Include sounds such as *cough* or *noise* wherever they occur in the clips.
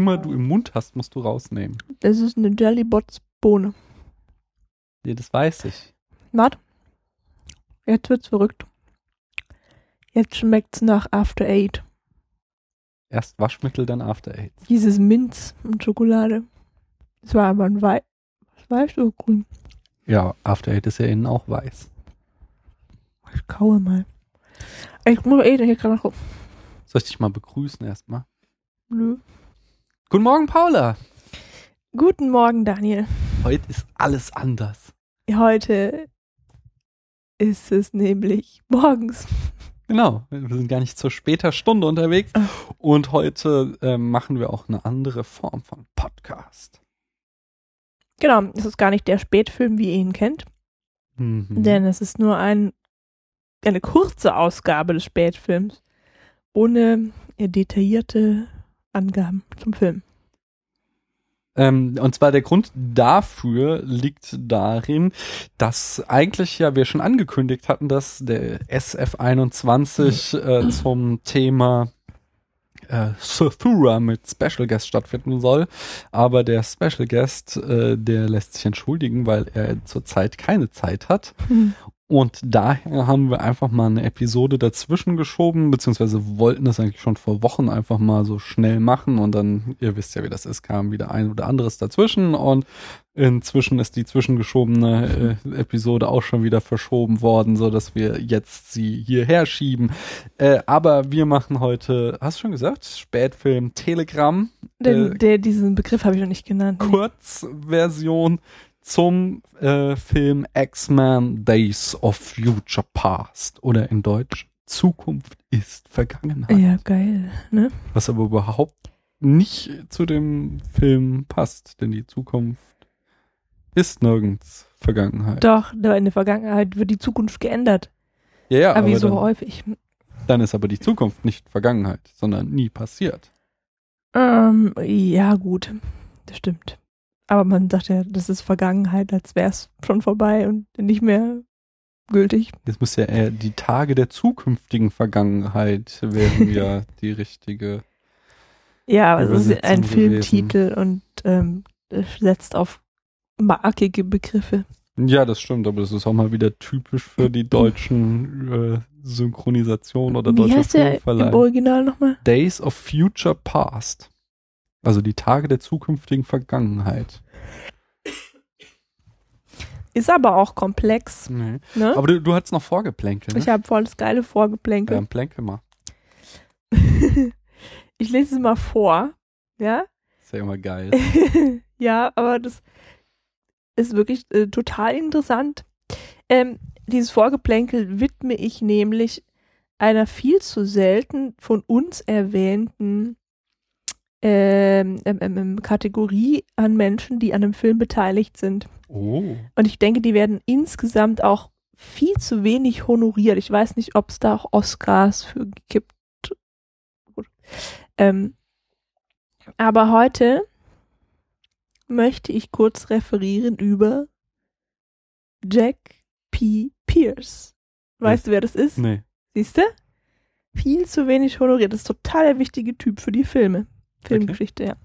immer du im Mund hast, musst du rausnehmen. Das ist eine Jellybots-Bohne. Nee, das weiß ich. Warte. Jetzt wird's verrückt. Jetzt schmeckt's nach After Eight. Erst Waschmittel, dann After Eight. Dieses Minz und Schokolade. Das war aber ein Weiß. Was weißt du? Grün. Ja, After Eight ist ja innen auch weiß. Ich kaue mal. Ich muss eh hier gerade noch. Soll ich dich mal begrüßen erstmal? Nö. Guten Morgen, Paula. Guten Morgen, Daniel. Heute ist alles anders. Heute ist es nämlich morgens. Genau, wir sind gar nicht zur später Stunde unterwegs. Ah. Und heute äh, machen wir auch eine andere Form von Podcast. Genau, es ist gar nicht der Spätfilm, wie ihr ihn kennt, Mhm. denn es ist nur ein, eine kurze Ausgabe des Spätfilms ohne detaillierte Angaben zum Film. Ähm, und zwar der Grund dafür liegt darin, dass eigentlich ja wir schon angekündigt hatten, dass der SF21 äh, zum Thema äh, Sathura mit Special Guest stattfinden soll. Aber der Special Guest, äh, der lässt sich entschuldigen, weil er zurzeit keine Zeit hat. Und daher haben wir einfach mal eine Episode dazwischen geschoben, beziehungsweise wollten das eigentlich schon vor Wochen einfach mal so schnell machen und dann, ihr wisst ja, wie das ist, kam wieder ein oder anderes dazwischen und inzwischen ist die zwischengeschobene äh, Episode auch schon wieder verschoben worden, so dass wir jetzt sie hierher schieben. Äh, aber wir machen heute, hast du schon gesagt, Spätfilm Telegram, Denn äh, der, diesen Begriff habe ich noch nicht genannt. Kurzversion zum äh, Film X-Men Days of Future Past oder in Deutsch Zukunft ist Vergangenheit. Ja, geil, ne? Was aber überhaupt nicht zu dem Film passt, denn die Zukunft ist nirgends Vergangenheit. Doch, in der Vergangenheit wird die Zukunft geändert. Ja, ja, aber aber wie so dann, häufig. dann ist aber die Zukunft nicht Vergangenheit, sondern nie passiert. Ähm, ja, gut. Das stimmt. Aber man sagt ja, das ist Vergangenheit, als wäre es schon vorbei und nicht mehr gültig. Jetzt muss ja eher die Tage der zukünftigen Vergangenheit wären ja *laughs* die richtige. Ja, aber es ist ein gewesen. Filmtitel und ähm, setzt auf markige Begriffe. Ja, das stimmt, aber das ist auch mal wieder typisch für die deutschen äh, Synchronisation oder Wie deutsche heißt der im. Original nochmal? Days of Future Past. Also die Tage der zukünftigen Vergangenheit. Ist aber auch komplex. Nee. Ne? Aber du, du hattest noch vorgeplänkelt, ne? ich habe voll das geile Vorgeplänkel. ja, Plänkel mal. *laughs* ich lese es mal vor. Ja? Ist ja immer geil. *laughs* ja, aber das ist wirklich äh, total interessant. Ähm, dieses Vorgeplänkel widme ich nämlich einer viel zu selten von uns erwähnten ähm, ähm, ähm, Kategorie an Menschen, die an einem Film beteiligt sind. Oh. Und ich denke, die werden insgesamt auch viel zu wenig honoriert. Ich weiß nicht, ob es da auch Oscars für gibt. Ähm, aber heute möchte ich kurz referieren über Jack P. Pierce. Weißt du, wer das ist? Nee. Siehst du? Viel zu wenig honoriert. Das ist total der wichtige Typ für die Filme. Filmgeschichte, ja.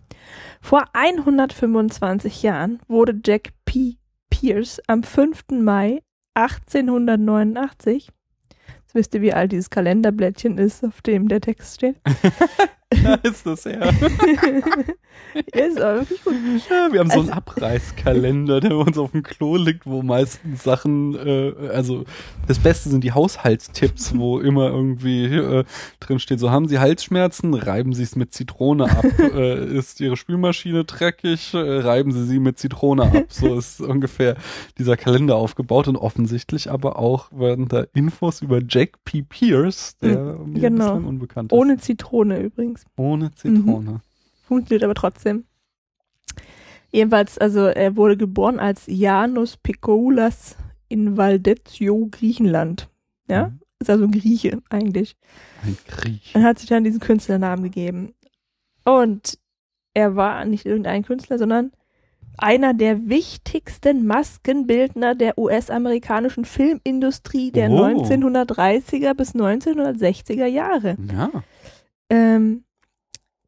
Vor 125 Jahren wurde Jack P. Pierce am 5. Mai 1889, jetzt wisst ihr, wie alt dieses Kalenderblättchen ist, auf dem der Text steht. *laughs* Da ist das her. *laughs* ist aber wirklich gut. Ja, wir haben so einen Also- Abreißkalender, der bei uns auf dem Klo liegt, wo meistens Sachen, äh, also das Beste sind die Haushaltstipps, wo immer irgendwie äh, drin steht, so haben Sie Halsschmerzen, reiben Sie es mit Zitrone ab. *laughs* äh, ist Ihre Spülmaschine dreckig, äh, reiben Sie sie mit Zitrone ab. So ist ungefähr dieser Kalender aufgebaut und offensichtlich aber auch werden da Infos über Jack P. Pierce, der mir genau. bislang unbekannt ist. Ohne Zitrone übrigens. Ohne Zitrone. Funktioniert aber trotzdem. Jedenfalls, also er wurde geboren als Janus Pekoulas in Valdezio, Griechenland. Ja, Mhm. ist also ein Grieche eigentlich. Ein Krieg. Er hat sich dann diesen Künstlernamen gegeben. Und er war nicht irgendein Künstler, sondern einer der wichtigsten Maskenbildner der US-amerikanischen Filmindustrie der Oh. 1930er bis 1960er Jahre. Ja. Ähm,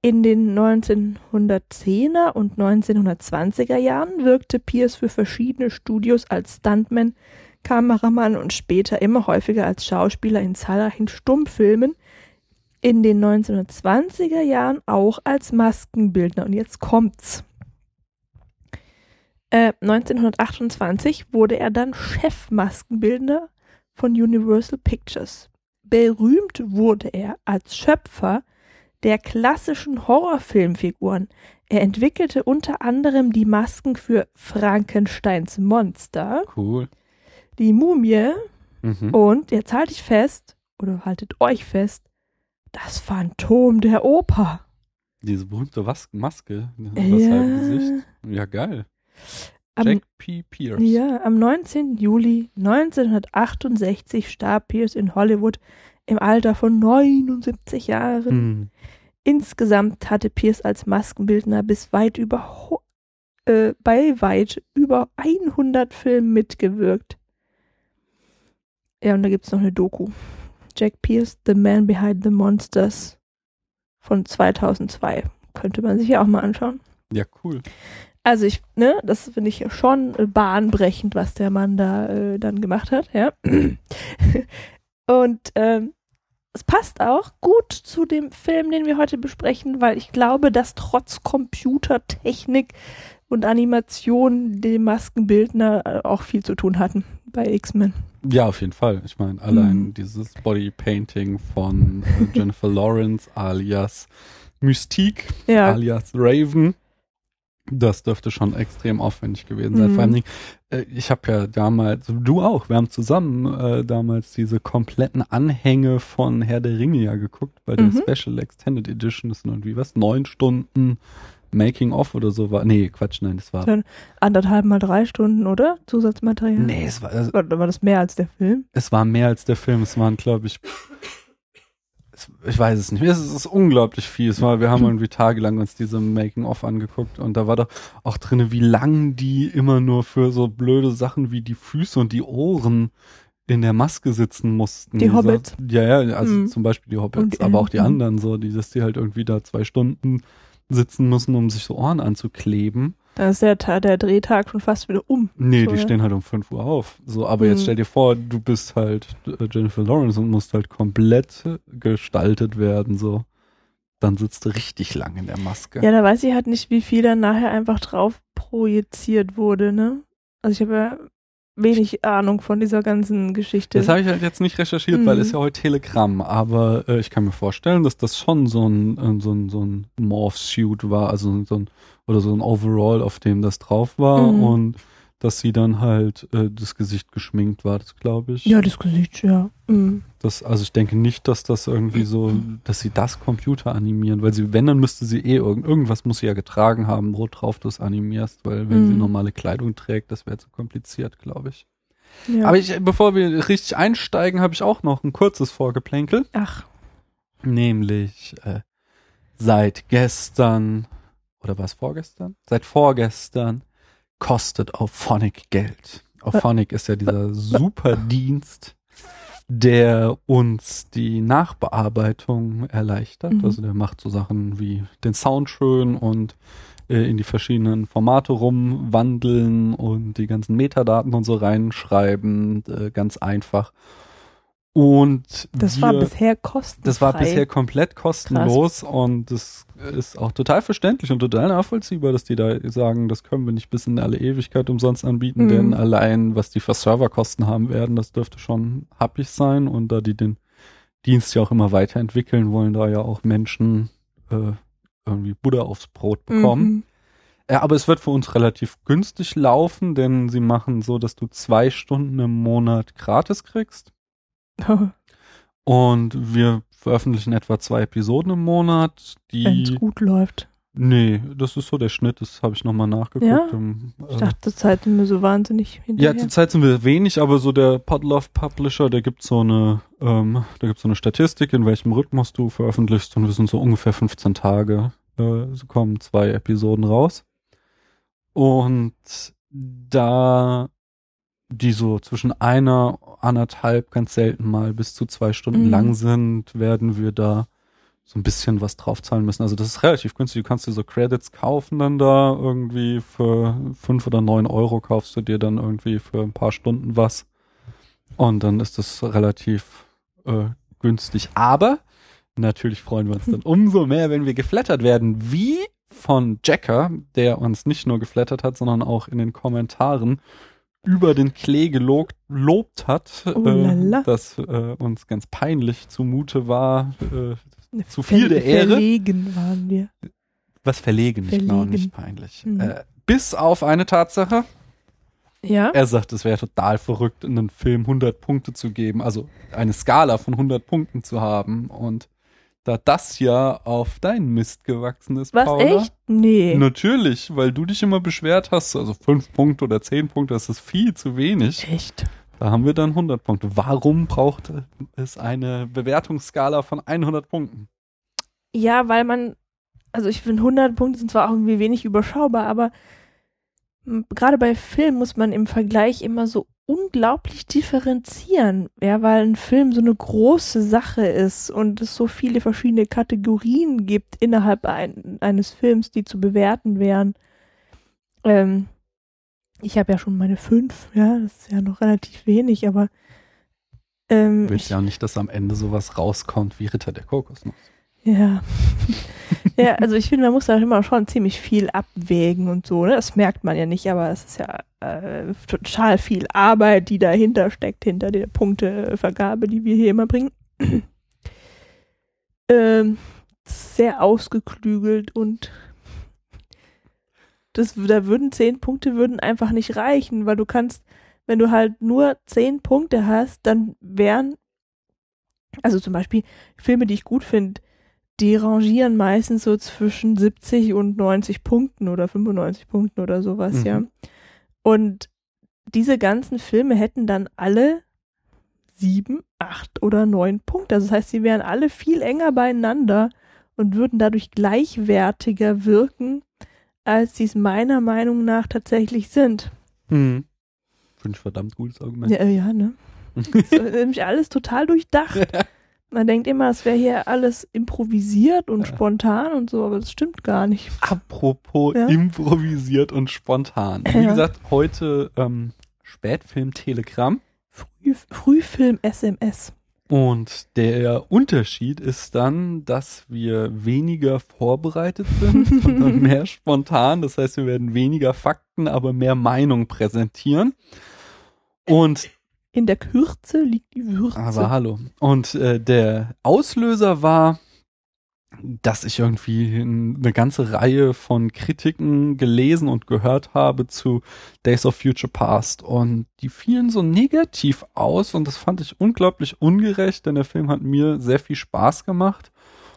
In den 1910er und 1920er Jahren wirkte Pierce für verschiedene Studios als Stuntman, Kameramann und später immer häufiger als Schauspieler in zahlreichen Stummfilmen. In den 1920er Jahren auch als Maskenbildner. Und jetzt kommt's. Äh, 1928 wurde er dann Chefmaskenbildner von Universal Pictures. Berühmt wurde er als Schöpfer der klassischen Horrorfilmfiguren. Er entwickelte unter anderem die Masken für Frankensteins Monster, Cool. die Mumie Mhm. und, jetzt halte ich fest, oder haltet euch fest, das Phantom der Oper. Diese berühmte Was Maske. Das Gesicht. Ja, geil. Am, Jack P. Pierce. ja, am 19. Juli 1968 starb Pierce in Hollywood im Alter von 79 Jahren. Hm. Insgesamt hatte Pierce als Maskenbildner bis weit über äh, bei weit über 100 Filmen mitgewirkt. Ja, und da gibt's noch eine Doku. Jack Pierce, The Man Behind the Monsters von 2002. Könnte man sich ja auch mal anschauen. Ja, cool. Also ich, ne, das finde ich schon bahnbrechend, was der Mann da äh, dann gemacht hat, ja. *clears throat* Und ähm, es passt auch gut zu dem Film, den wir heute besprechen, weil ich glaube, dass trotz Computertechnik und Animation die Maskenbildner äh, auch viel zu tun hatten bei X-Men. Ja, auf jeden Fall. Ich meine, allein Mhm. dieses Bodypainting von äh, Jennifer *laughs* Lawrence alias Mystique Ja, alias Raven, das dürfte schon extrem aufwendig gewesen sein. Mhm. Vor allem, äh, ich habe ja damals, du auch, wir haben zusammen äh, damals diese kompletten Anhänge von Herr der Ringe ja geguckt bei der Mhm. Special Extended Edition. Sind irgendwie was, neun Stunden Making of oder so war. Nee, Quatsch, nein, das war. Dann anderthalb mal drei Stunden, oder? Zusatzmaterial. Nee, es war, also, Oder war das mehr als der Film? es war mehr als der Film. Es waren, glaube ich, ich weiß es nicht. Es ist, es ist unglaublich viel. Es war, wir haben irgendwie tagelang uns diese Making-of angeguckt und da war doch auch drinne, wie lang die immer nur für so blöde Sachen wie die Füße und die Ohren in der Maske sitzen mussten. Die Hobbits. Ja, ja, also Mhm. zum Beispiel die Hobbits, Und aber auch die anderen so, die, dass die halt irgendwie da zwei Stunden sitzen müssen, um sich so Ohren anzukleben. Dann ist der, der Drehtag schon fast wieder um. Nee, So, die ja. stehen halt um 5 Uhr auf. So, aber jetzt Mhm. stell dir vor, du bist halt äh, Jennifer Lawrence und musst halt komplett gestaltet werden, so. Dann sitzt du richtig lang in der Maske. Ja, da weiß ich halt nicht, wie viel dann nachher einfach drauf projiziert wurde, ne? Also ich habe ja wenig Ahnung von dieser ganzen Geschichte. Das habe ich halt jetzt nicht recherchiert, weil Mhm. es ja heute Telegramm, aber äh, ich kann mir vorstellen, dass das schon so ein, äh, so ein, so ein Morph-Suit war, also so ein, oder so ein Overall, auf dem das drauf war Mhm. und dass sie dann halt äh, das Gesicht geschminkt war, das glaube ich. ja, das Gesicht, ja. Mhm. Das, also ich denke nicht, dass das irgendwie so, dass sie das Computer animieren, weil sie, wenn, dann müsste sie eh irgend, irgendwas muss sie ja getragen haben, wo drauf du es animierst, weil wenn sie Mhm. normale Kleidung trägt, das wäre zu kompliziert, glaube ich. ja. Aber ich, bevor wir richtig einsteigen, habe ich auch noch ein kurzes Vorgeplänkel, Ach, nämlich äh, seit gestern, oder war es vorgestern? Seit vorgestern kostet Auphonic Geld. Auphonic ist ja dieser Superdienst, der uns die Nachbearbeitung erleichtert. Mhm. Also der macht so Sachen wie den Sound schön und äh, in die verschiedenen Formate rumwandeln und die ganzen Metadaten und so reinschreiben, äh, ganz einfach. Und das wir, war bisher kostenfrei. das war bisher komplett kostenlos und das ist auch total verständlich und total nachvollziehbar, dass die da sagen, das können wir nicht bis in alle Ewigkeit umsonst anbieten, Mhm. denn allein was die für Serverkosten haben werden, das dürfte schon happig sein und da die den Dienst ja auch immer weiterentwickeln wollen, da ja auch Menschen äh, irgendwie Buddha aufs Brot bekommen. Mhm. Ja, aber es wird für uns relativ günstig laufen, denn sie machen so, dass du zwei Stunden im Monat gratis kriegst. *laughs* Und wir veröffentlichen etwa zwei Episoden im Monat. Wenn es Die. gut läuft. Nee, das ist so der Schnitt, das habe ich nochmal nachgeguckt. Ja? Im, Ich äh, dachte, zur Zeit sind wir so wahnsinnig ja, hinterher. zurzeit sind wir wenig, aber so der Podlove Publisher, der gibt so eine, ähm, da gibt so eine Statistik, in welchem Rhythmus du veröffentlichst und wir sind so ungefähr 15 Tage, äh, so kommen zwei Episoden raus. Und da die so zwischen einer, anderthalb, ganz selten mal bis zu zwei Stunden Mhm. lang sind, werden wir da so ein bisschen was draufzahlen müssen. Also das ist relativ günstig. Du kannst dir so Credits kaufen dann da irgendwie für fünf oder neun Euro kaufst du dir dann irgendwie für ein paar Stunden was. Und dann ist das relativ äh, günstig. Aber natürlich freuen wir uns dann *laughs* umso mehr, wenn wir geflattert werden. Wie von Jacker, der uns nicht nur geflattert hat, sondern auch in den Kommentaren über den Klee gelobt lobt hat, Oh äh, dass äh, uns ganz peinlich zumute war, äh, zu viel der Ehre. Verlegen waren wir. was verlegen, nicht genau, Verlegen. nicht peinlich. Mhm. Äh, bis auf eine Tatsache, Ja. er sagt, es wäre total verrückt, in einem Film 100 Punkte zu geben, also eine Skala von 100 Punkten zu haben und da das ja auf deinen Mist gewachsen ist, Was, Paula, echt? Nee. Natürlich, weil du dich immer beschwert hast, also fünf Punkte oder zehn Punkte, das ist viel zu wenig. Echt? Da haben wir dann 100 Punkte. Warum braucht es eine Bewertungsskala von 100 Punkten? Ja, weil man, also ich finde 100 Punkte sind zwar auch irgendwie wenig überschaubar, aber gerade bei Film muss man im Vergleich immer so unglaublich differenzieren, ja, weil ein Film so eine große Sache ist und es so viele verschiedene Kategorien gibt innerhalb ein, eines Films, die zu bewerten wären. Ähm, ich habe ja schon meine fünf, ja, das ist ja noch relativ wenig, aber ähm, Ich will ja auch nicht, dass am Ende sowas rauskommt wie Ritter der Kokosnuss. Ja. *laughs* ja, also ich finde, man muss da immer schon ziemlich viel abwägen und so, ne? Das merkt man ja nicht, aber es ist ja äh, total viel Arbeit, die dahinter steckt, hinter der Punktevergabe, die wir hier immer bringen. *clears throat* ähm, sehr ausgeklügelt und das, da würden zehn Punkte würden einfach nicht reichen, weil du kannst, wenn du halt nur zehn Punkte hast, dann wären, also zum Beispiel Filme, die ich gut finde, die rangieren meistens so zwischen 70 und 90 Punkten oder 95 Punkten oder sowas, Mhm. ja. Und diese ganzen Filme hätten dann alle sieben, acht oder neun Punkte. Also das heißt, sie wären alle viel enger beieinander und würden dadurch gleichwertiger wirken, als sie es meiner Meinung nach tatsächlich sind. Hm. Finde ich verdammt gutes Argument. Ja, ja ne? *laughs* Das ist nämlich alles total durchdacht. *laughs* Man denkt immer, es wäre hier alles improvisiert und Ja. spontan und so, aber das stimmt gar nicht. Apropos Ja. improvisiert und spontan. Wie Ja. gesagt, heute ähm, Spätfilm Telegramm. Früh, Frühfilm SMS. Und der Unterschied ist dann, dass wir weniger vorbereitet sind, *laughs* sondern mehr spontan. Das heißt, wir werden weniger Fakten, aber mehr Meinung präsentieren. Und In der Kürze liegt die Würze. Aber hallo. Und äh, der Auslöser war, dass ich irgendwie eine ganze Reihe von Kritiken gelesen und gehört habe zu Days of Future Past. Und die fielen so negativ aus und das fand ich unglaublich ungerecht, denn der Film hat mir sehr viel Spaß gemacht.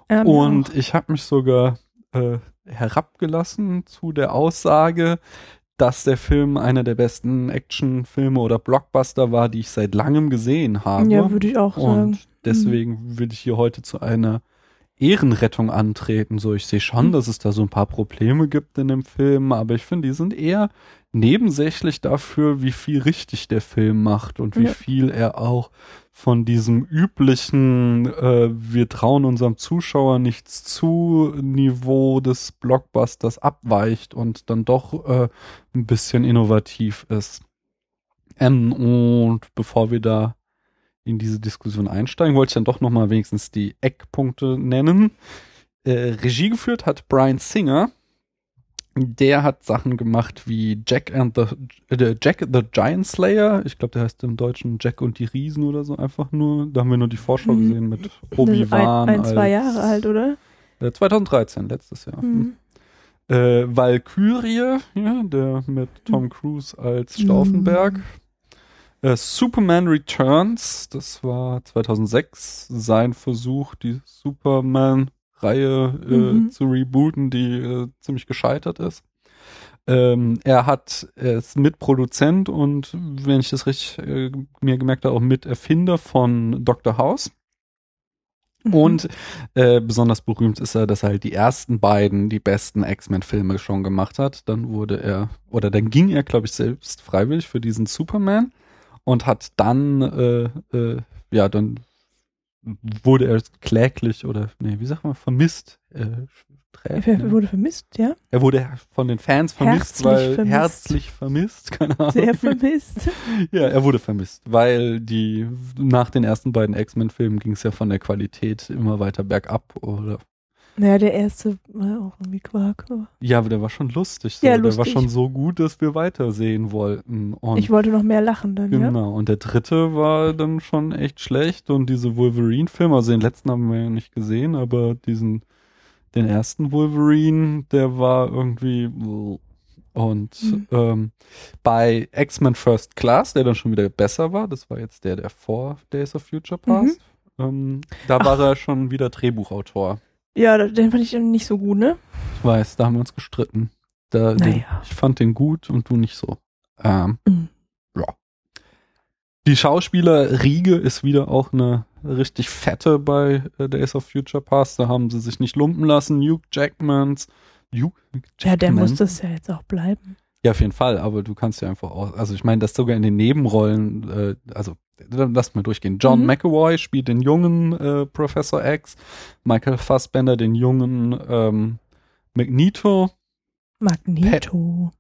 Mir Und ich habe mich sogar äh, herabgelassen zu der Aussage, dass der Film einer der besten Actionfilme oder Blockbuster war, die ich seit langem gesehen habe. ja, würde ich auch sagen. Und deswegen will ich hier heute zu einer Ehrenrettung antreten. So, ich sehe schon, Mhm. dass es da so ein paar Probleme gibt in dem Film, aber ich finde, die sind eher nebensächlich dafür, wie viel richtig der Film macht und wie Ja. viel er auch von diesem üblichen, äh, wir trauen unserem Zuschauer nichts zu, Niveau des Blockbusters abweicht und dann doch äh, ein bisschen innovativ ist. Ähm, und bevor wir da in diese Diskussion einsteigen, wollte ich dann doch nochmal wenigstens die Eckpunkte nennen. Äh, Regie geführt hat Brian Singer. Der hat Sachen gemacht wie Jack and the äh, Jack the Giant Slayer. Ich glaube, der heißt im Deutschen Jack und die Riesen oder so einfach nur. Da haben wir nur die Vorschau Mhm. gesehen mit Obi-Wan. ein, ein, zwei als- Jahre alt, oder? Äh, 2013, letztes Jahr. Mhm. Äh, Valkyrie, ja, der mit Tom Cruise als Stauffenberg. Mhm. Äh, Superman Returns, das war 2006 sein Versuch, die Superman-Reihe äh, Mhm. zu rebooten, die äh, ziemlich gescheitert ist. Ähm, er hat, er ist Mitproduzent und, wenn ich das richtig äh, mir gemerkt habe, auch Miterfinder von Dr. House. Mhm. Und äh, besonders berühmt ist er, dass er halt die ersten beiden, die besten X-Men-Filme schon gemacht hat. Dann wurde er, oder dann ging er, glaube ich, selbst freiwillig für diesen Superman und hat dann, äh, äh, ja, dann wurde er kläglich oder, nee, wie sagt man, vermisst. Äh, Er trägt, wurde vermisst, ja? er wurde von den Fans vermisst, Herzlich weil vermisst. herzlich vermisst, *laughs* keine Ahnung. Sehr vermisst. *laughs* Ja, er wurde vermisst, weil die nach den ersten beiden X-Men-Filmen ging es ja von der Qualität immer weiter bergab oder Naja, der erste war auch irgendwie Quark. ja, aber der war schon lustig. So. Ja, Der war lustig. schon so gut, dass wir weitersehen wollten. Und Ich wollte noch mehr lachen dann, ja? genau. Und der dritte war dann schon echt schlecht und diese Wolverine-Filme, also den letzten haben wir ja nicht gesehen, aber diesen den ersten Wolverine, der war irgendwie und Mhm. ähm, bei X-Men First Class, der dann schon wieder besser war, das war jetzt der, der vor Days of Future Past, ähm, da war er schon wieder Drehbuchautor. Ja, den fand ich nicht so gut, ne? Ich weiß, da haben wir uns gestritten. Da, den, Naja. ich fand den gut und du nicht so. Ähm, Mhm. ja. Die Schauspieler Riege ist wieder auch eine richtig fette bei äh, Days of Future Past. Da haben sie sich nicht lumpen lassen. Hugh Jackmans. Hugh Ja, der Jackman? muss das ja jetzt auch bleiben. Ja, auf jeden Fall, aber du kannst ja einfach auch, also ich meine, das sogar in den Nebenrollen, äh, also dann lass mal durchgehen. John Mhm. McAvoy spielt den jungen äh, Professor X, Michael Fassbender den jungen ähm, Magneto, Magneto.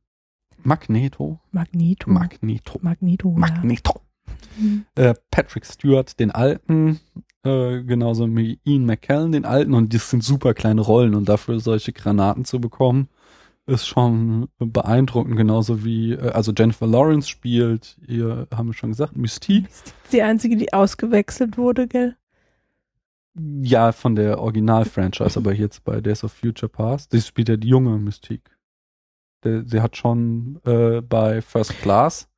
Magneto, Magneto. Magneto, Magneto. Magneto. Ja. Mhm. Äh, Patrick Stewart den alten, äh, genauso wie Ian McKellen den alten und das sind super kleine Rollen und dafür solche Granaten zu bekommen, ist schon beeindruckend, genauso wie, äh, also Jennifer Lawrence spielt, ihr haben wir schon gesagt, Mystique. Die einzige, die ausgewechselt wurde, gell? Ja, von der Original-Franchise, aber jetzt bei Days of Future Past. Sie spielt ja die junge Mystique. Der, sie hat schon äh, bei First Class,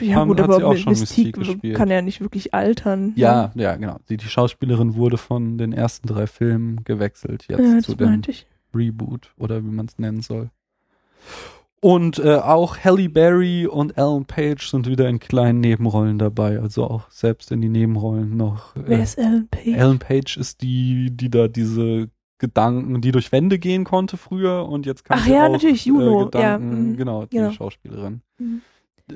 Ja, Haben- gut, aber mit schon Mystique Mystique gespielt. kann ja nicht wirklich altern. ja, ja, genau. Die, die Schauspielerin wurde von den ersten drei Filmen gewechselt jetzt ja zu dem ich. Reboot oder wie man es nennen soll. Und äh, auch Halle Berry und Ellen Page sind wieder in kleinen Nebenrollen dabei, also auch selbst in die Nebenrollen noch. Wer Äh, ist Ellen Page? Ellen Page ist die, die da diese Gedanken, die durch Wände gehen konnte früher und jetzt kann Ach sie ja, auch natürlich, Juno, Äh, Gedanken, ja, mhm, genau, die genau. Schauspielerin. Mhm.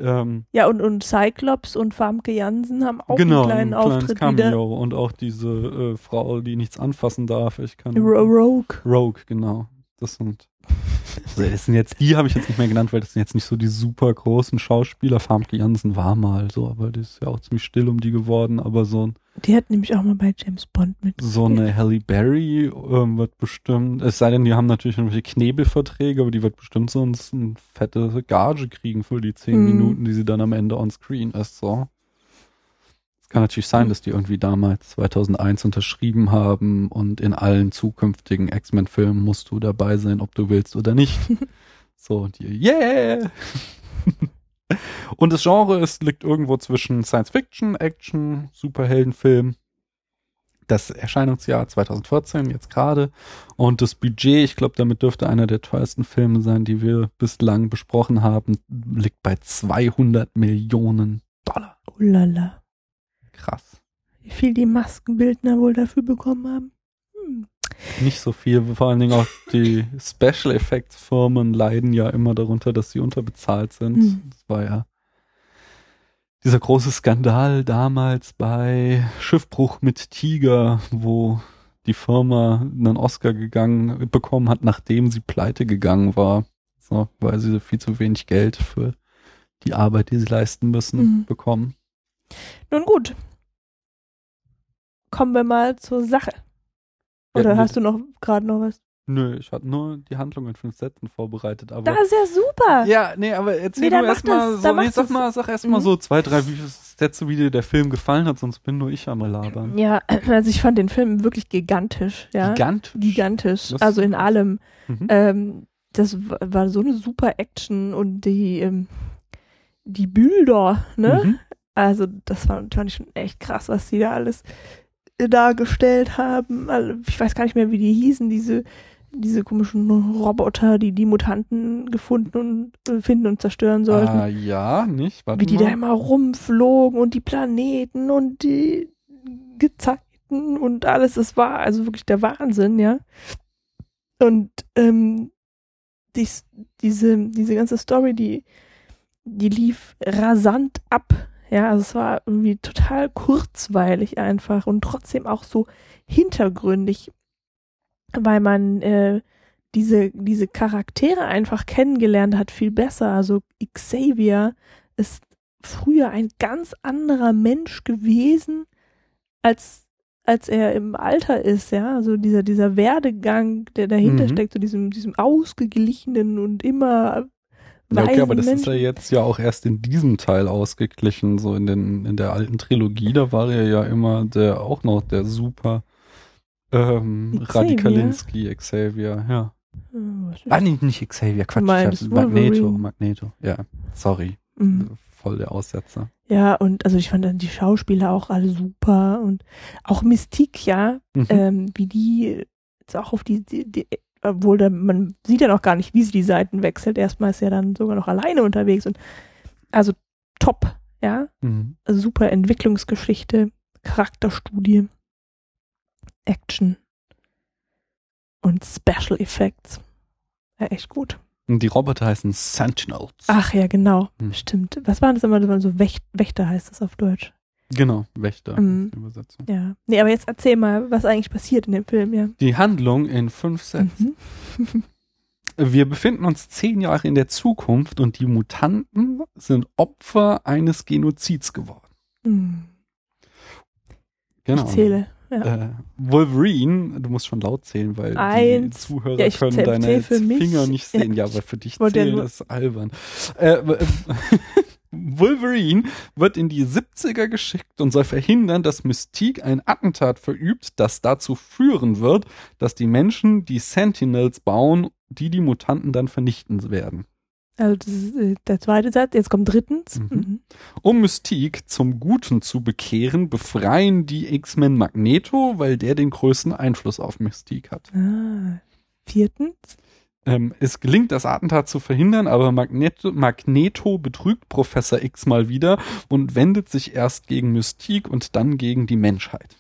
Ähm, Ja, und, und Cyclops und Famke Jansen haben auch genau, einen kleinen ein Auftritt Cameo wieder. und auch diese äh, Frau, die nichts anfassen darf. Ich kann Ro- Rogue. Rogue, genau. Das sind, also das sind jetzt, die habe ich jetzt nicht mehr genannt, weil das sind jetzt nicht so die super großen Schauspieler. Famke Jansen war mal so, aber das ist ja auch ziemlich still um die geworden. Aber so, ein, Die hat nämlich auch mal bei James Bond mit. so eine Halle Berry ähm, wird bestimmt, es sei denn, die haben natürlich irgendwelche Knebelverträge, aber die wird bestimmt sonst eine fette Gage kriegen für die zehn Hm. Minuten, die sie dann am Ende on screen ist, so. Kann natürlich sein, dass die irgendwie damals 2001 unterschrieben haben und in allen zukünftigen X-Men-Filmen musst du dabei sein, ob du willst oder nicht. *laughs* so, und die, yeah! und das Genre ist, liegt irgendwo zwischen Science-Fiction, Action, Superheldenfilm. Das Erscheinungsjahr 2014, jetzt gerade. Und das Budget, ich glaube, damit dürfte einer der teuersten Filme sein, die wir bislang besprochen haben, liegt bei 200 Millionen Dollar. Oh lala. Krass. Wie viel die Maskenbildner wohl dafür bekommen haben? Hm. Nicht so viel, vor allen Dingen auch die Special Effects Firmen leiden ja immer darunter, dass sie unterbezahlt sind. Hm. Das war ja dieser große Skandal damals bei Schiffbruch mit Tiger, wo die Firma einen Oscar gegangen bekommen hat, nachdem sie pleite gegangen war. So, weil sie viel zu wenig Geld für die Arbeit, die sie leisten müssen, Mhm. bekommen. Nun gut. Kommen wir mal zur Sache. Ja, Oder bitte. hast du noch gerade noch was? Nö, ich hatte nur die Handlung in fünf Sätzen vorbereitet, aber. Das ist ja super. Ja, nee, aber erzähl Nee, erstmal so, nee, sag mal, sag erstmal Mhm. so zwei, drei Sätze, wie dir der Film gefallen hat, sonst bin nur ich am Labern. Ja, *clears throat* also ich fand den Film wirklich gigantisch, ja. Gigantisch. Gigantisch, Das- also in allem. Mhm. Ähm, das war so eine super Action und die, ähm, die Bilder, ne? Mhm. Also das war natürlich schon echt krass, was die da alles dargestellt haben. Also, ich weiß gar nicht mehr, wie die hießen, diese, diese komischen Roboter, die die Mutanten gefunden und äh, finden und zerstören sollten. Ah, ja, nicht? Warte wie die mal. da immer rumflogen und die Planeten und die Gezeiten und alles. Das war also wirklich der Wahnsinn, ja. Und ähm, dies, diese, diese ganze Story, die, die lief rasant ab, Ja, also es war irgendwie total kurzweilig einfach und trotzdem auch so hintergründig, weil man äh, diese, diese Charaktere einfach kennengelernt hat, viel besser. Also Xavier ist früher ein ganz anderer Mensch gewesen, als, als er im Alter ist, ja. Also dieser, dieser Werdegang, der dahinter Mhm. steckt, so diesem, diesem ausgeglichenen und immer Ja, okay, aber das ist Menschen. ja jetzt ja auch erst in diesem Teil ausgeglichen. So in den in der alten Trilogie, da war er ja immer der auch noch der super ähm, Xavier? Radikalinski Xavier, ja. Ist- Ah, nee, nicht Xavier, Quatsch. ich hab Magneto. Magneto. Ja, sorry. Mhm. Voll der Aussetzer. Ja, und also ich fand dann die Schauspieler auch alle super und auch Mystique, ja, Mhm. ähm, wie die jetzt auch auf die, die, die obwohl da, man sieht ja noch gar nicht, wie sie die Seiten wechselt. Erstmal ist er dann sogar noch alleine unterwegs und also top, ja, Mhm. super Entwicklungsgeschichte, Charakterstudie, Action und Special Effects. Ja, echt gut. Und die Roboter heißen Sentinels. Ach ja, genau, Hm. stimmt. Was waren das immer? Das waren so Wächt Wächter heißt das auf Deutsch. Genau, Wächter. Mhm. ist die Übersetzung. Ja. Nee, aber jetzt erzähl mal, was eigentlich passiert in dem Film, ja. Die Handlung in fünf Sätzen. Mhm. *laughs* Wir befinden uns zehn Jahre in der Zukunft und die Mutanten sind Opfer eines Genozids geworden. Hm. Genau. Ich zähle. Ja. Äh, Wolverine, du musst schon laut zählen, weil die Eins. Zuhörer Ja, ich können deine. Finger nicht Ja. sehen. Ja, aber für dich ja zählen nur- ist albern. Äh, *laughs* Wolverine wird in die 70er geschickt und soll verhindern, dass Mystique ein Attentat verübt, das dazu führen wird, dass die Menschen die Sentinels bauen, die die Mutanten dann vernichten werden. Also das ist äh, der zweite Satz. Jetzt kommt drittens. Mhm. Mhm. Um Mystique zum Guten zu bekehren, befreien die X-Men Magneto, weil der den größten Einfluss auf Mystique hat. Ah. Viertens. Ähm, es gelingt, das Attentat zu verhindern, aber Magneto, Magneto betrügt Professor X mal wieder und wendet sich erst gegen Mystique und dann gegen die Menschheit.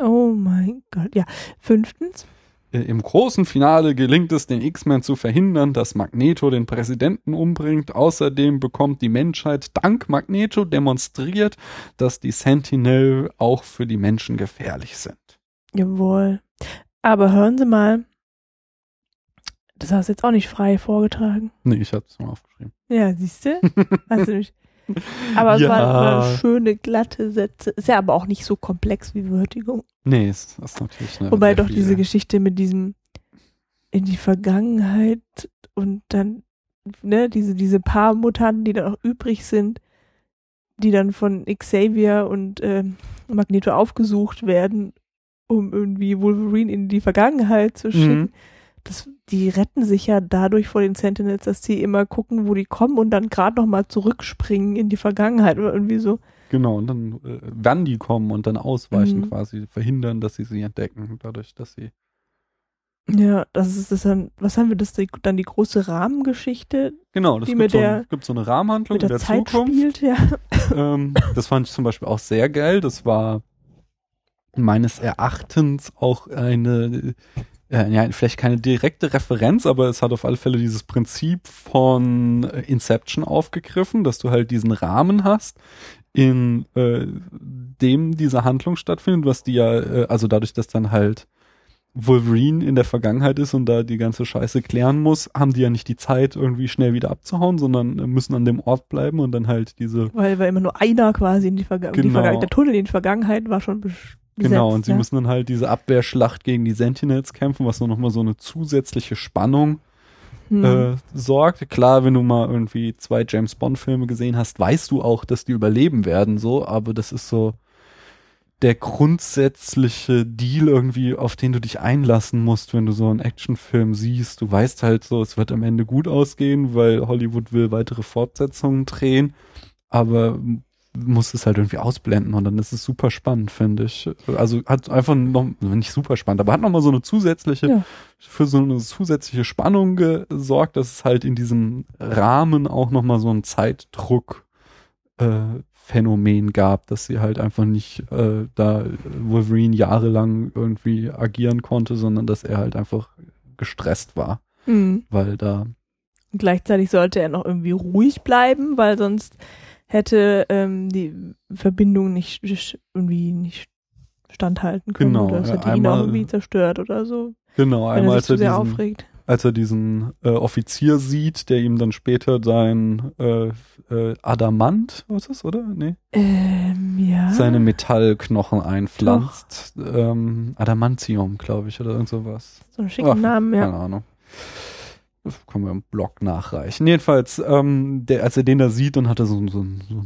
Oh mein Gott. Ja. Fünftens. Äh, Im großen Finale gelingt es den X-Men zu verhindern, dass Magneto den Präsidenten umbringt. Außerdem bekommt die Menschheit dank Magneto demonstriert, dass die Sentinel auch für die Menschen gefährlich sind. Jawohl. Aber hören Sie mal. Das hast du jetzt auch nicht frei vorgetragen. Nee, ich hab's mal aufgeschrieben. Ja, siehst du? *laughs* Hast du nicht. Aber es Ja. waren, schöne, glatte Sätze. Ist ja aber auch nicht so komplex wie Würdigung. Nee, ist, ist natürlich eine Wobei doch viel- diese Geschichte mit diesem in die Vergangenheit und dann, ne, diese, diese paar Mutanten, die dann auch übrig sind, die dann von Xavier und ähm, Magneto aufgesucht werden, um irgendwie Wolverine in die Vergangenheit zu schicken. Mhm. Das, die retten sich ja dadurch vor den Sentinels, dass sie immer gucken, wo die kommen und dann gerade nochmal zurückspringen in die Vergangenheit oder irgendwie so. Genau, und dann äh, wann die kommen und dann ausweichen Mhm. quasi, verhindern, dass sie sie entdecken, dadurch, dass sie Ja, das ist das dann, was haben wir das, dann die große Rahmengeschichte, Genau, das Die gibt, mit so, der- ein, gibt so eine Rahmenhandlung mit der der Zeit Zukunft. spielt, ja. *laughs* Ähm, das fand ich zum Beispiel auch sehr geil. Das war meines Erachtens auch eine, äh, ja, vielleicht keine direkte Referenz, aber es hat auf alle Fälle dieses Prinzip von äh, Inception aufgegriffen, dass du halt diesen Rahmen hast, in äh, dem diese Handlung stattfindet, was die ja, äh, also dadurch, dass dann halt Wolverine in der Vergangenheit ist und da die ganze Scheiße klären muss, haben die ja nicht die Zeit, irgendwie schnell wieder abzuhauen, sondern äh, müssen an dem Ort bleiben und dann halt diese Weil, weil immer nur einer quasi in die, Genau. Vergangenheit, der Tunnel in die Vergangenheit war schon Genau, und sie ja. müssen dann halt diese Abwehrschlacht gegen die Sentinels kämpfen, was nur nochmal so eine zusätzliche Spannung Hm. äh, sorgt. Klar, wenn du mal irgendwie zwei James Bond-Filme gesehen hast, weißt du auch, dass die überleben werden, so, aber das ist so der grundsätzliche Deal irgendwie, auf den du dich einlassen musst, wenn du so einen Actionfilm siehst. Du weißt halt so, es wird am Ende gut ausgehen, weil Hollywood will weitere Fortsetzungen drehen, aber muss es halt irgendwie ausblenden und dann ist es super spannend, finde ich. Also hat einfach noch, nicht super spannend, aber hat nochmal so eine zusätzliche, Ja. für so eine zusätzliche Spannung gesorgt, dass es halt in diesem Rahmen auch nochmal so einen Zeitdruck äh, Phänomen gab, dass sie halt einfach nicht äh, da Wolverine jahrelang irgendwie agieren konnte, sondern dass er halt einfach gestresst war, Hm. weil da Und Gleichzeitig sollte er noch irgendwie ruhig bleiben, weil sonst hätte ähm, die Verbindung nicht irgendwie nicht standhalten können Genau, oder es hätte ihn einmal- auch irgendwie zerstört oder so, Genau, einmal als er diesen, aufregt. als er diesen äh, Offizier sieht, der ihm dann später sein äh, äh, Adamant, was ist das, oder? Nee. Ähm, ja. Seine Metallknochen einpflanzt. Ähm, Adamantium, glaube ich, oder irgend sowas. so einen schicken Ach, Namen, ja. Keine Ahnung. Das können wir im Blog nachreichen. Jedenfalls, ähm, der, als er den da sieht, dann hat er so, so, so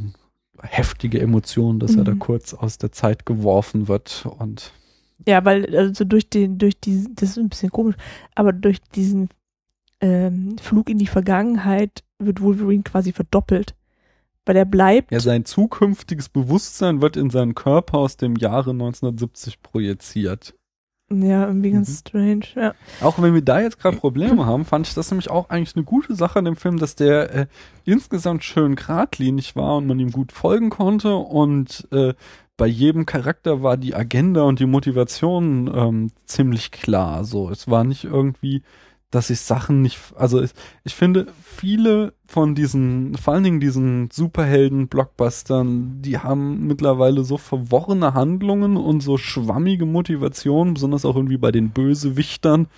heftige Emotionen, dass er da Mhm. kurz aus der Zeit geworfen wird und Ja, weil also durch den, durch diesen, das ist ein bisschen komisch, aber durch diesen ähm, Flug in die Vergangenheit wird Wolverine quasi verdoppelt. Weil er bleibt. ja, sein zukünftiges Bewusstsein wird in seinen Körper aus dem Jahre 1970 projiziert. Ja, irgendwie ganz Mhm. strange, ja. Auch wenn wir da jetzt gerade Probleme haben, fand ich das nämlich auch eigentlich eine gute Sache an dem Film, dass der äh, insgesamt schön geradlinig war und man ihm gut folgen konnte und äh, bei jedem Charakter war die Agenda und die Motivation ähm, ziemlich klar. So, es war nicht irgendwie, dass ich Sachen nicht, also ich, ich finde viele von diesen, vor allen Dingen diesen Superhelden-Blockbustern, die haben mittlerweile so verworrene Handlungen und so schwammige Motivationen, besonders auch irgendwie bei den Bösewichtern,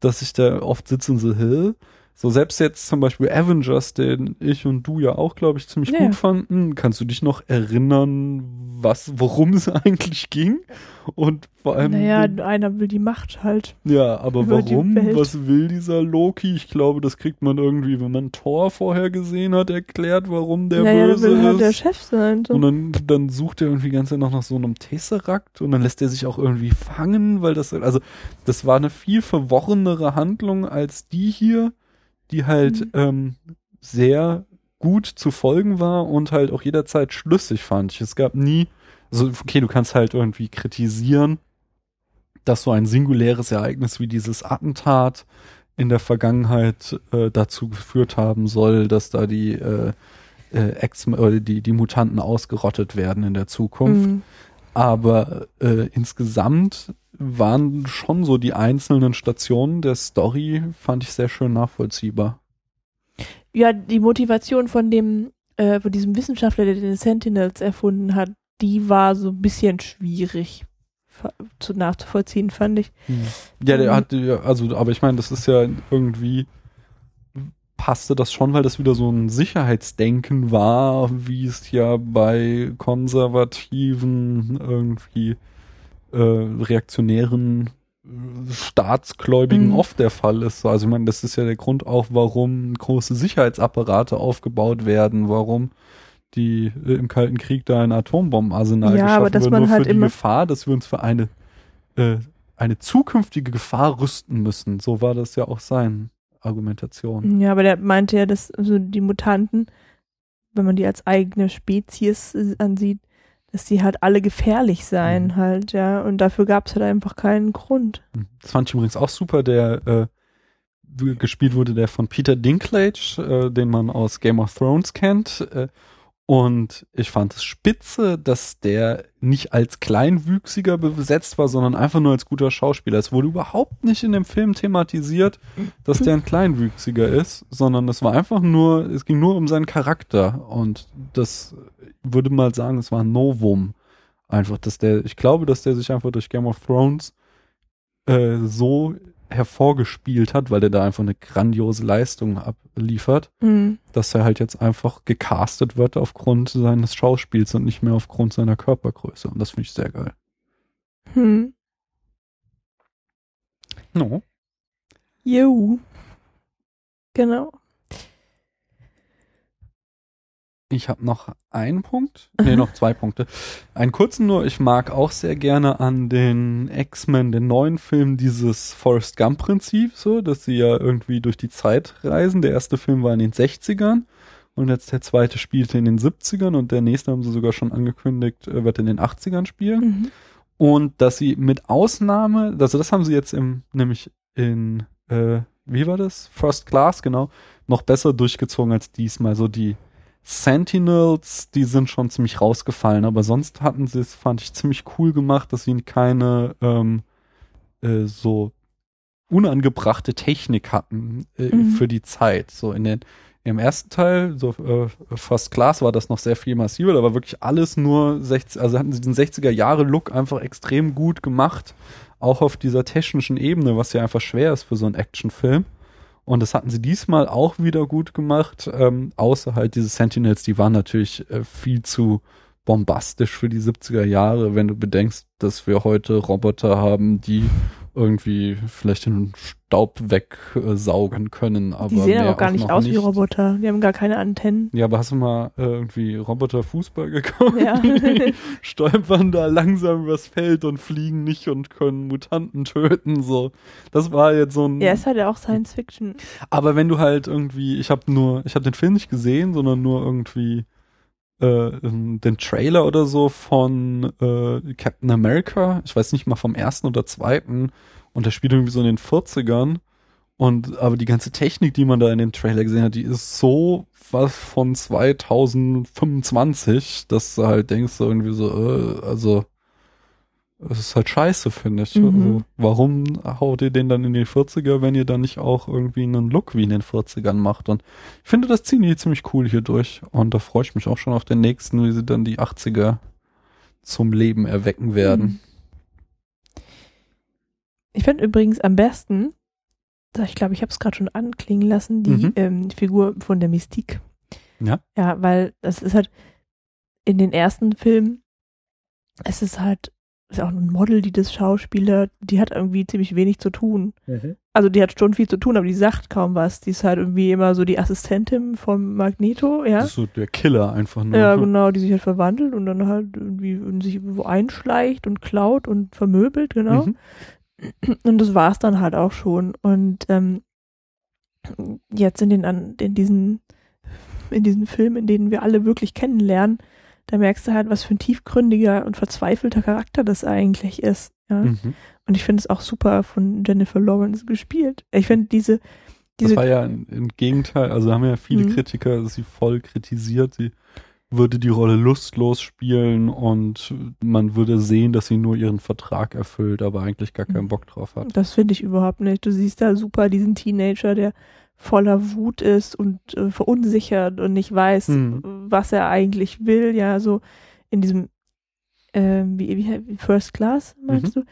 dass ich da oft sitze und so, hä? So selbst jetzt zum Beispiel Avengers, den ich und du ja auch, glaube ich, ziemlich Ja, gut fanden. Kannst du dich noch erinnern, was, worum es *laughs* eigentlich ging? Und vor allem, Naja, einer will die Macht halt. ja, aber warum? Was will dieser Loki? Ich glaube, das kriegt man irgendwie, wenn man Thor vorher gesehen hat, erklärt, warum der ja, ja, der böse will halt der ist. Chef sein. So. Und dann, dann sucht er irgendwie ganz noch nach so einem Tesseract und dann lässt er sich auch irgendwie fangen, weil das, also, das war eine viel verworrenere Handlung als die hier, die halt Mhm. ähm, sehr gut zu folgen war und halt auch jederzeit schlüssig fand ich. Es gab nie, also okay, du kannst halt irgendwie kritisieren, dass so ein singuläres Ereignis wie dieses Attentat in der Vergangenheit äh, dazu geführt haben soll, dass da die äh, äh, Ex oder die, die Mutanten ausgerottet werden in der Zukunft. Mhm. Aber äh, insgesamt waren schon so die einzelnen Stationen der Story, fand ich sehr schön nachvollziehbar. Ja, die Motivation von dem, äh, von diesem Wissenschaftler, der den Sentinels erfunden hat, die war so ein bisschen schwierig zu nachzuvollziehen, fand ich. Ja, der Mhm. hat, also, aber ich meine, das ist ja irgendwie passte das schon, weil das wieder so ein Sicherheitsdenken war, wie es ja bei konservativen, irgendwie äh, reaktionären Staatsgläubigen Mhm. oft der Fall ist. Also ich meine, das ist ja der Grund auch, warum große Sicherheitsapparate aufgebaut werden, warum die äh, im Kalten Krieg da ein Atombombenarsenal Ja, geschaffen aber dass wird, man nur halt für die Gefahr, dass wir uns für eine äh, eine zukünftige Gefahr rüsten müssen. So war das ja auch sein Argumentation. Ja, aber der meinte ja, dass also die Mutanten, wenn man die als eigene Spezies äh, ansieht, dass die halt alle gefährlich seien Mhm. halt, ja. Und dafür gab es halt einfach keinen Grund. Das fand ich übrigens auch super, der äh, gespielt wurde, der von Peter Dinklage, äh, den man aus Game of Thrones kennt. Äh, und ich fand es spitze, dass der nicht als Kleinwüchsiger besetzt war, sondern einfach nur als guter Schauspieler. Es wurde überhaupt nicht in dem Film thematisiert, dass der ein Kleinwüchsiger ist, sondern es war einfach nur, es ging nur um seinen Charakter. Und das würde mal sagen, es war ein Novum. Einfach, dass der, ich glaube, dass der sich einfach durch Game of Thrones äh, so hervorgespielt hat, weil der da einfach eine grandiose Leistung abliefert, Mhm. dass er halt jetzt einfach gecastet wird aufgrund seines Schauspiels und nicht mehr aufgrund seiner Körpergröße. Und das finde ich sehr geil. Hm. No. Jo. Genau. Ich habe noch einen Punkt. *laughs* Nee, noch zwei Punkte. Einen kurzen nur. Ich mag auch sehr gerne an den X-Men, den neuen Film, dieses Forrest Gump-Prinzip, so, dass sie ja irgendwie durch die Zeit reisen. Der erste Film war in den 60ern und jetzt der zweite spielte in den 70ern und der nächste haben sie sogar schon angekündigt, äh, wird in den 80ern spielen. Mhm. Und dass sie mit Ausnahme, also das haben sie jetzt im, nämlich in, äh, wie war das? First Class, genau, noch besser durchgezogen als diesmal. So die Sentinels, die sind schon ziemlich rausgefallen, aber sonst hatten sie es, fand ich, ziemlich cool gemacht, dass sie keine ähm, äh, so unangebrachte Technik hatten äh, Mhm. für die Zeit. So in den Im ersten Teil, so äh, First Class, war das noch sehr viel massiver. Da war wirklich alles nur 60, also hatten sie den 60er-Jahre-Look einfach extrem gut gemacht. Auch auf dieser technischen Ebene, was ja einfach schwer ist für so einen Actionfilm. Und das hatten sie diesmal auch wieder gut gemacht. Ähm, außer halt diese Sentinels, die waren natürlich äh, viel zu bombastisch für die 70er Jahre, wenn du bedenkst, dass wir heute Roboter haben, die irgendwie vielleicht den Staub wegsaugen können. Aber Die sehen auch gar nicht aus wie Roboter. Die haben gar keine Antennen. Ja, aber hast du mal äh, irgendwie Roboter-Fußball geguckt? Ja. *laughs* Die stolpern da langsam übers Feld und fliegen nicht und können Mutanten töten. So, das war jetzt so ein. ja, ist halt auch Science Fiction. Aber wenn du halt irgendwie, ich habe nur, ich habe den Film nicht gesehen, sondern nur irgendwie äh, ähm, den Trailer oder so von äh, Captain America. Ich weiß nicht mal vom ersten oder zweiten. Und der spielt irgendwie so in den 40ern. Und aber die ganze Technik, die man da in dem Trailer gesehen hat, die ist so was von 2025, dass du halt denkst, irgendwie so, äh, also es ist halt scheiße, finde ich. Mhm. Also, warum haut ihr den dann in die 40er, wenn ihr dann nicht auch irgendwie einen Look wie in den 40ern macht? Und ich finde, das ziehen die ziemlich cool hier durch. Und da freue ich mich auch schon auf den nächsten, wie sie dann die 80er zum Leben erwecken werden. Ich finde übrigens am besten, ich glaube, ich habe es gerade schon anklingen lassen, die Mhm. ähm, Figur von der Mystique. Ja. Ja, weil das ist halt in den ersten Filmen, es ist halt, ist auch ein Model, die das Schauspieler, die hat irgendwie ziemlich wenig zu tun. Also die hat schon viel zu tun, aber die sagt kaum was. Die ist halt irgendwie immer so die Assistentin vom Magneto, ja. Das ist so der Killer einfach nur. Ja, genau, die sich halt verwandelt und dann halt irgendwie sich wo einschleicht und klaut und vermöbelt, genau. Mhm. Und das war's dann halt auch schon. Und ähm, jetzt in den in diesen in diesen Filmen, in denen wir alle wirklich kennenlernen, da merkst du halt, was für ein tiefgründiger und verzweifelter Charakter das eigentlich ist. Ja? Mhm. Und ich finde es auch super von Jennifer Lawrence gespielt. Ich finde diese Das diese war ja im Gegenteil, also haben ja viele Mhm. Kritiker sie voll kritisiert. Sie würde die Rolle lustlos spielen und man würde sehen, dass sie nur ihren Vertrag erfüllt, aber eigentlich gar keinen Mhm. Bock drauf hat. Das finde ich überhaupt nicht. Du siehst da super diesen Teenager, der voller Wut ist und äh, verunsichert und nicht weiß, Mhm. was er eigentlich will. Ja, so in diesem ähm, wie, wie, First Class, meinst du?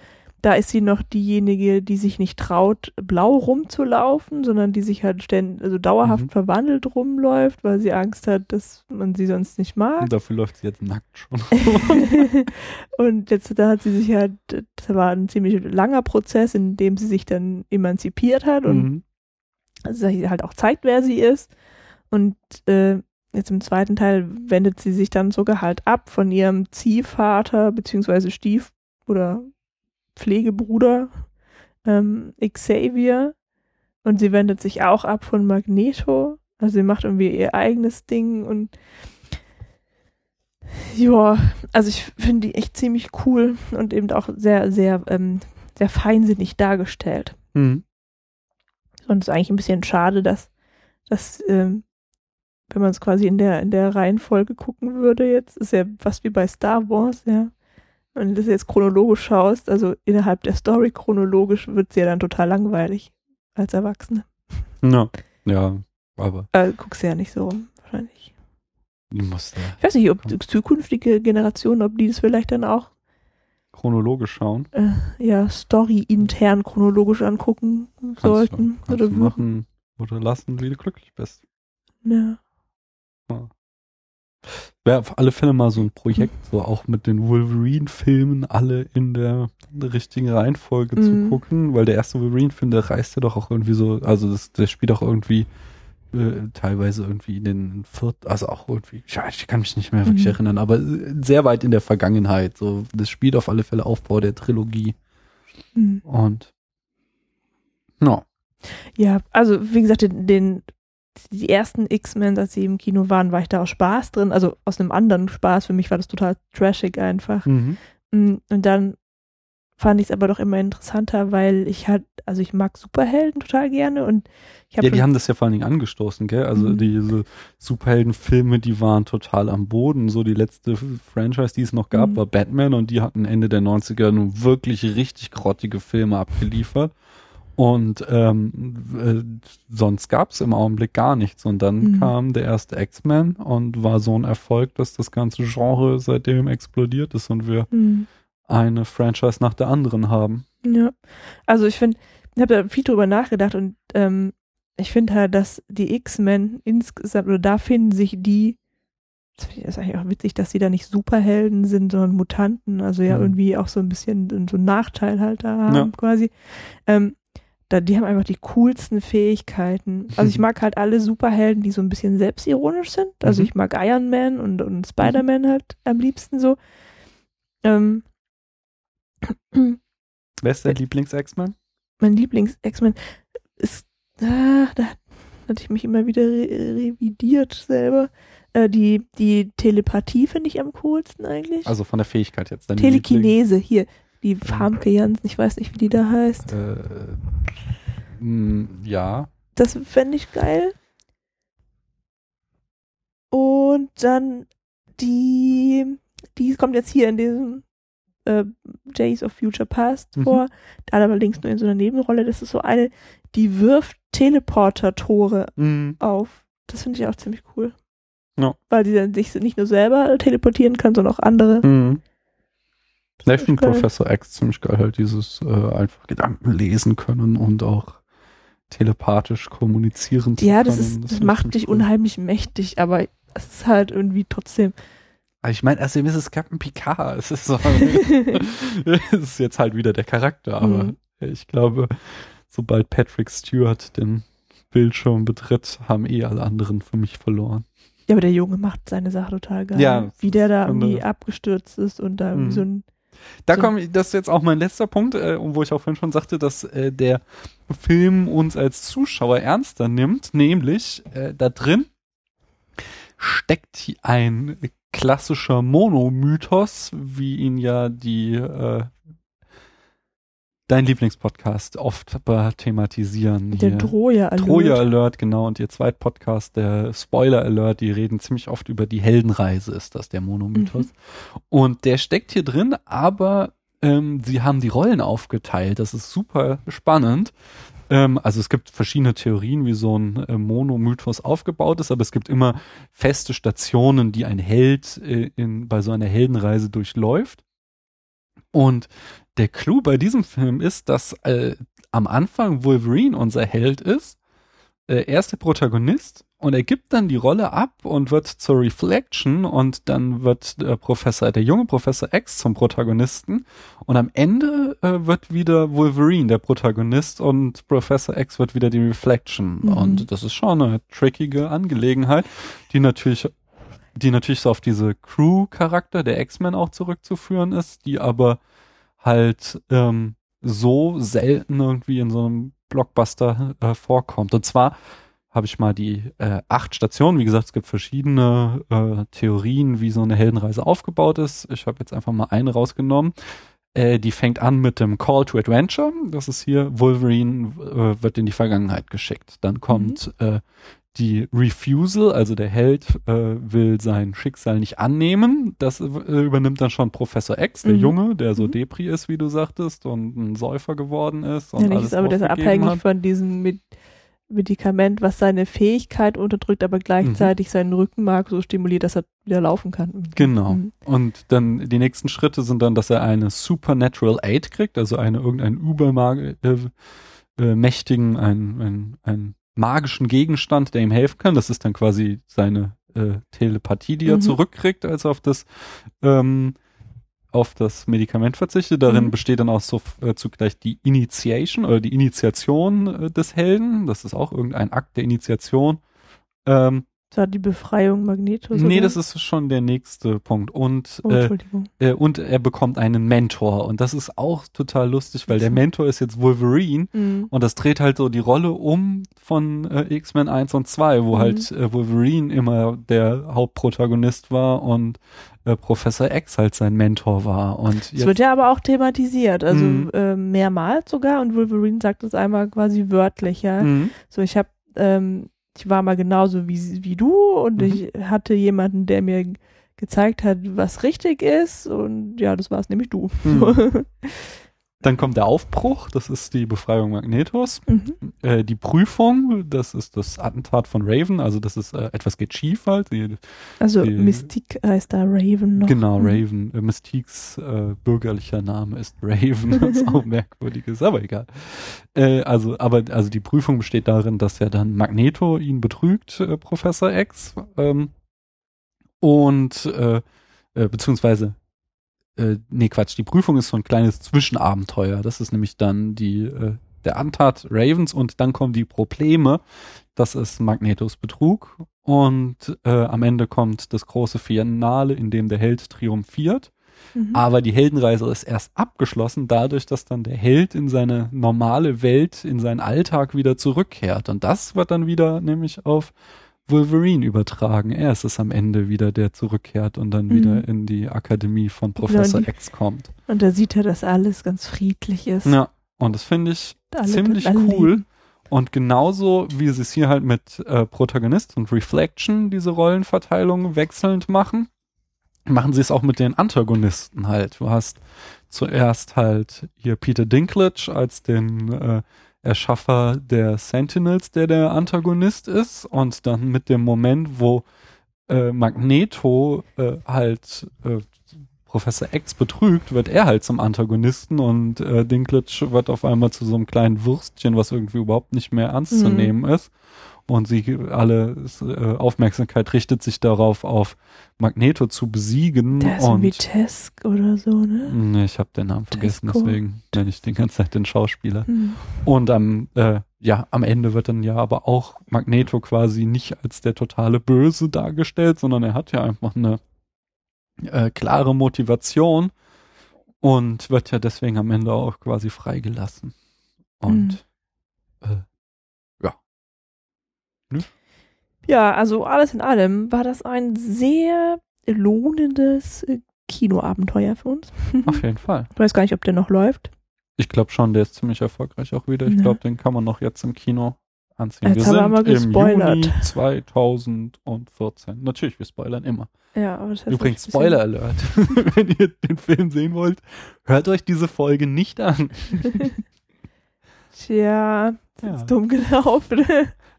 Da ist sie noch diejenige, die sich nicht traut, blau rumzulaufen, sondern die sich halt ständig, also dauerhaft Mhm. verwandelt rumläuft, weil sie Angst hat, dass man sie sonst nicht mag. Und dafür läuft sie jetzt nackt schon. *laughs* und jetzt da hat sie sich halt, das war ein ziemlich langer Prozess, in dem sie sich dann emanzipiert hat und Mhm. Sie halt auch zeigt, wer sie ist. Und äh, jetzt im zweiten Teil wendet sie sich dann sogar halt ab von ihrem Ziehvater beziehungsweise Stief- oder Pflegebruder ähm, Xavier. Und sie wendet sich auch ab von Magneto. Also sie macht irgendwie ihr eigenes Ding und ja, also ich finde die echt ziemlich cool und eben auch sehr, sehr, ähm, sehr feinsinnig dargestellt. Mhm. Und es ist eigentlich ein bisschen schade, dass, dass ähm, wenn man es quasi in der, in der Reihenfolge gucken würde, jetzt ist ja fast wie bei Star Wars, ja. Wenn du das jetzt chronologisch schaust, also innerhalb der Story chronologisch, wird es ja dann total langweilig als Erwachsene. Ja. ja, aber Äh, guckst ja nicht so rum, wahrscheinlich. du musst ja Ich weiß nicht, ob zukünftige Generationen, ob die das vielleicht dann auch chronologisch schauen. äh, ja Story intern chronologisch angucken Kannst sollten. du, oder du machen oder lassen, wie du glücklich bist. Ja. Wäre auf alle Fälle mal so ein Projekt, so auch mit den Wolverine-Filmen alle in der richtigen Reihenfolge zu Mhm. gucken, weil der erste Wolverine-Film, der reißt ja doch auch irgendwie so, also das, der spielt auch irgendwie äh, teilweise irgendwie in den vierten, also auch irgendwie, ich, weiß, ich kann mich nicht mehr wirklich Mhm. erinnern, aber äh, sehr weit in der Vergangenheit. So, das spielt auf alle Fälle Aufbau der Trilogie Hm. und no. Ja, also wie gesagt, den, den die ersten X-Men, als sie im Kino waren, war ich da aus Spaß drin, also aus einem anderen Spaß. Für mich war das total trashig einfach. Mhm. Mm, Und dann fand ich es aber doch immer interessanter, weil ich halt, also ich mag Superhelden total gerne und ich habe Ja, die haben das ja vor allen Dingen angestoßen, gell? Also Mhm. diese Superheldenfilme, die waren total am Boden. So die letzte Franchise, die es noch gab, Mhm. war Batman und die hatten Ende der 90er nun wirklich richtig grottige Filme abgeliefert. Und ähm, äh, sonst gab es im Augenblick gar nichts. Und dann Mhm. kam der erste X-Men und war so ein Erfolg, dass das ganze Genre seitdem explodiert ist und wir Mhm. Eine Franchise nach der anderen haben. Ja. Also ich finde, ich habe da viel drüber nachgedacht und ähm, ich finde halt, dass die X-Men insgesamt, oder da finden sich die, das ist eigentlich auch witzig, dass sie da nicht Superhelden sind, sondern Mutanten, also ja Mhm. irgendwie auch so ein bisschen so einen Nachteil halt da haben Ja. quasi. Ähm, da, die haben einfach die coolsten Fähigkeiten. Also ich mag halt alle Superhelden, die so ein bisschen selbstironisch sind. Also Mhm. ich mag Iron Man und, und Spider-Man halt am liebsten so. Ähm, Wer ist der Äh, Lieblings-X-Men? mein Lieblings-X-Men ist, ah, da hatte ich mich immer wieder re revidiert selber. Äh, die, die Telepathie finde ich am coolsten eigentlich. Also von der Fähigkeit jetzt. dein Liebling- Telekinese, hier, die Famke Jansen, ich weiß nicht, wie die da heißt. Äh, mh, ja. Das fände ich geil. Und dann die, die kommt jetzt hier in diesem äh, Days of Future Past Mhm. vor. Da allerdings nur in so einer Nebenrolle. Das ist so eine, die wirft Teleporter-Tore Mhm. auf. Das finde ich auch ziemlich cool. Ja. Weil sie dann sich nicht nur selber teleportieren kann, sondern auch andere. Mhm. Das Ja, ich find finde. Professor X ziemlich geil, halt dieses äh, einfach Gedanken lesen können und auch telepathisch kommunizieren zu Ja, können. das ist, das find ich macht dich cool. unheimlich mächtig, aber es ist halt irgendwie trotzdem. Aber Ich meine, also ist es Captain Picard. *laughs* Es ist, so, es ist jetzt halt wieder der Charakter, aber Mhm. ich glaube, sobald Patrick Stewart den Bildschirm betritt, haben eh alle anderen für mich verloren. Ja, aber der Junge macht seine Sache total geil. Ja, Wie der da irgendwie abgestürzt ist und da irgendwie Mhm. so ein. Da So- komme das ist jetzt auch mein letzter Punkt, äh, wo ich auch vorhin schon sagte, dass äh, der Film uns als Zuschauer ernster nimmt, nämlich äh, da drin steckt ein klassischer Monomythos, wie ihn ja die äh, dein Lieblingspodcast oft thematisieren. Der. Troja Alert. Troja Alert, genau, und ihr Zweitpodcast, der Spoiler Alert, die reden ziemlich oft über die Heldenreise, ist das der Monomythos. Und der steckt hier drin, aber ähm, sie haben die Rollen aufgeteilt. Das ist super spannend. Ähm, also es gibt verschiedene Theorien, wie so ein äh, Monomythos aufgebaut ist, aber es gibt immer feste Stationen, die ein Held äh, in, bei so einer Heldenreise durchläuft. Und der Clou bei diesem Film ist, dass äh, am Anfang Wolverine unser Held ist. Äh, er ist der Protagonist und er gibt dann die Rolle ab und wird zur Reflection und dann wird der Professor, der junge Professor X zum Protagonisten und am Ende äh, wird wieder Wolverine der Protagonist und Professor X wird wieder die Reflection Mhm. und das ist schon eine trickige Angelegenheit, die natürlich die natürlich so auf diese Crew-Charakter der X-Men auch zurückzuführen ist, die aber halt ähm, so selten irgendwie in so einem Blockbuster äh, vorkommt. Und zwar habe ich mal die äh, acht Stationen, wie gesagt, es gibt verschiedene äh, Theorien, wie so eine Heldenreise aufgebaut ist. Ich habe jetzt einfach mal eine rausgenommen. Äh, die fängt an mit dem Call to Adventure. Das ist hier, Wolverine äh, wird in die Vergangenheit geschickt. Dann kommt äh, die Refusal, also der Held äh, will sein Schicksal nicht annehmen. Das äh, übernimmt dann schon Professor X, der Mhm. Junge, der so Mhm. Depri ist, wie du sagtest, und ein Säufer geworden ist. Und Ja, nicht alles ist aber der ist abhängig hat. von diesem Med Medikament, was seine Fähigkeit unterdrückt, aber gleichzeitig seinen Rückenmark so stimuliert, dass er wieder laufen kann. Genau. Mhm. Und dann die nächsten Schritte sind dann, dass er eine Supernatural Aid kriegt, also eine irgendeinen übermächtigen, äh, äh, mächtigen, einen, einen, einen magischen Gegenstand, der ihm helfen kann. Das ist dann quasi seine äh, Telepathie, die er Mhm. zurückkriegt, als er auf das ähm, auf das Medikament verzichtet. Darin Mhm. besteht dann auch so äh, zugleich die Initiation oder die Initiation äh, des Helden. Das ist auch irgendein Akt der Initiation. Ähm, Das war die Befreiung Magnetos. nee, oder? das ist schon der nächste Punkt. Und Oh, äh, Entschuldigung. äh, und er bekommt einen Mentor. Und das ist auch total lustig, weil der Mentor ist jetzt Wolverine. Mhm. Und das dreht halt so die Rolle um von äh, X-Men 1 und 2, wo Mhm. halt äh, Wolverine immer der Hauptprotagonist war und äh, Professor X halt sein Mentor war. Und Es wird ja aber auch thematisiert, also Mhm. äh, mehrmals sogar und Wolverine sagt es einmal quasi wörtlich, ja. Mhm. So, ich habe, ähm, ich war mal genauso wie, wie du und Mhm. ich hatte jemanden, der mir gezeigt hat, was richtig ist und ja, das war es nämlich du. Mhm. *laughs* Dann kommt der Aufbruch, das ist die Befreiung Magnetos. Mhm. Äh, die Prüfung, das ist das Attentat von Raven, also das ist äh, etwas geht schief halt. Die, Also Die- Mystique heißt da Raven noch. Genau, Mhm. Raven. Äh, Mystiques äh, bürgerlicher Name ist Raven, *laughs* was auch merkwürdig ist, aber egal. Äh, also, aber also die Prüfung besteht darin, dass ja dann Magneto ihn betrügt, äh, Professor X, ähm, und äh, äh, beziehungsweise äh, nee, Quatsch, die Prüfung ist so ein kleines Zwischenabenteuer. Das ist nämlich dann die äh, der Antat Ravens und dann kommen die Probleme. Das ist Magnetos Betrug und äh, am Ende kommt das große Finale, in dem der Held triumphiert. Mhm. Aber die Heldenreise ist erst abgeschlossen, dadurch, dass dann der Held in seine normale Welt, in seinen Alltag wieder zurückkehrt. Und das wird dann wieder nämlich auf Wolverine übertragen. Er ist es am Ende wieder, der zurückkehrt und dann Mhm. wieder in die Akademie von Professor die- X kommt. Und da sieht er, dass alles ganz friedlich ist. Ja, und das finde ich Alle- ziemlich cool. leben. Und genauso wie sie es hier halt mit äh, Protagonist und Reflection diese Rollenverteilung wechselnd machen, machen sie es auch mit den Antagonisten halt. Du hast zuerst halt hier Peter Dinklage als den äh, Erschaffer der Sentinels, der der Antagonist ist und dann mit dem Moment, wo äh, Magneto äh, halt äh, Professor X betrügt, wird er halt zum Antagonisten und äh, Dinklage wird auf einmal zu so einem kleinen Würstchen, was irgendwie überhaupt nicht mehr ernst zu Mhm. nehmen ist. Und sie alle äh, Aufmerksamkeit richtet sich darauf, auf Magneto zu besiegen. Der ist und irgendwie Tesk oder so, ne? Nee, ich habe den Namen vergessen, Tesco. deswegen nenne ich den ganze Zeit den Schauspieler. Hm. Und am, äh, ja, am Ende wird dann ja aber auch Magneto quasi nicht als der totale Böse dargestellt, sondern er hat ja einfach eine äh, klare Motivation und wird ja deswegen am Ende auch quasi freigelassen. Und äh, Ja, also alles in allem war das ein sehr lohnendes äh, Kinoabenteuer für uns. *laughs* auf jeden Fall. Ich weiß gar nicht, ob der noch läuft. Ich glaube schon, der ist ziemlich erfolgreich auch wieder. Ich Ja. glaube, den kann man noch jetzt im Kino anziehen. Jetzt wir haben wir aber im gespoilert. Juni 2014. Natürlich, wir spoilern immer. Ja, aber das heißt Übrigens, Spoiler Alert. *laughs* Wenn ihr den Film sehen wollt, hört euch diese Folge nicht an. *laughs* Tja, das Ja. ist dumm gelaufen.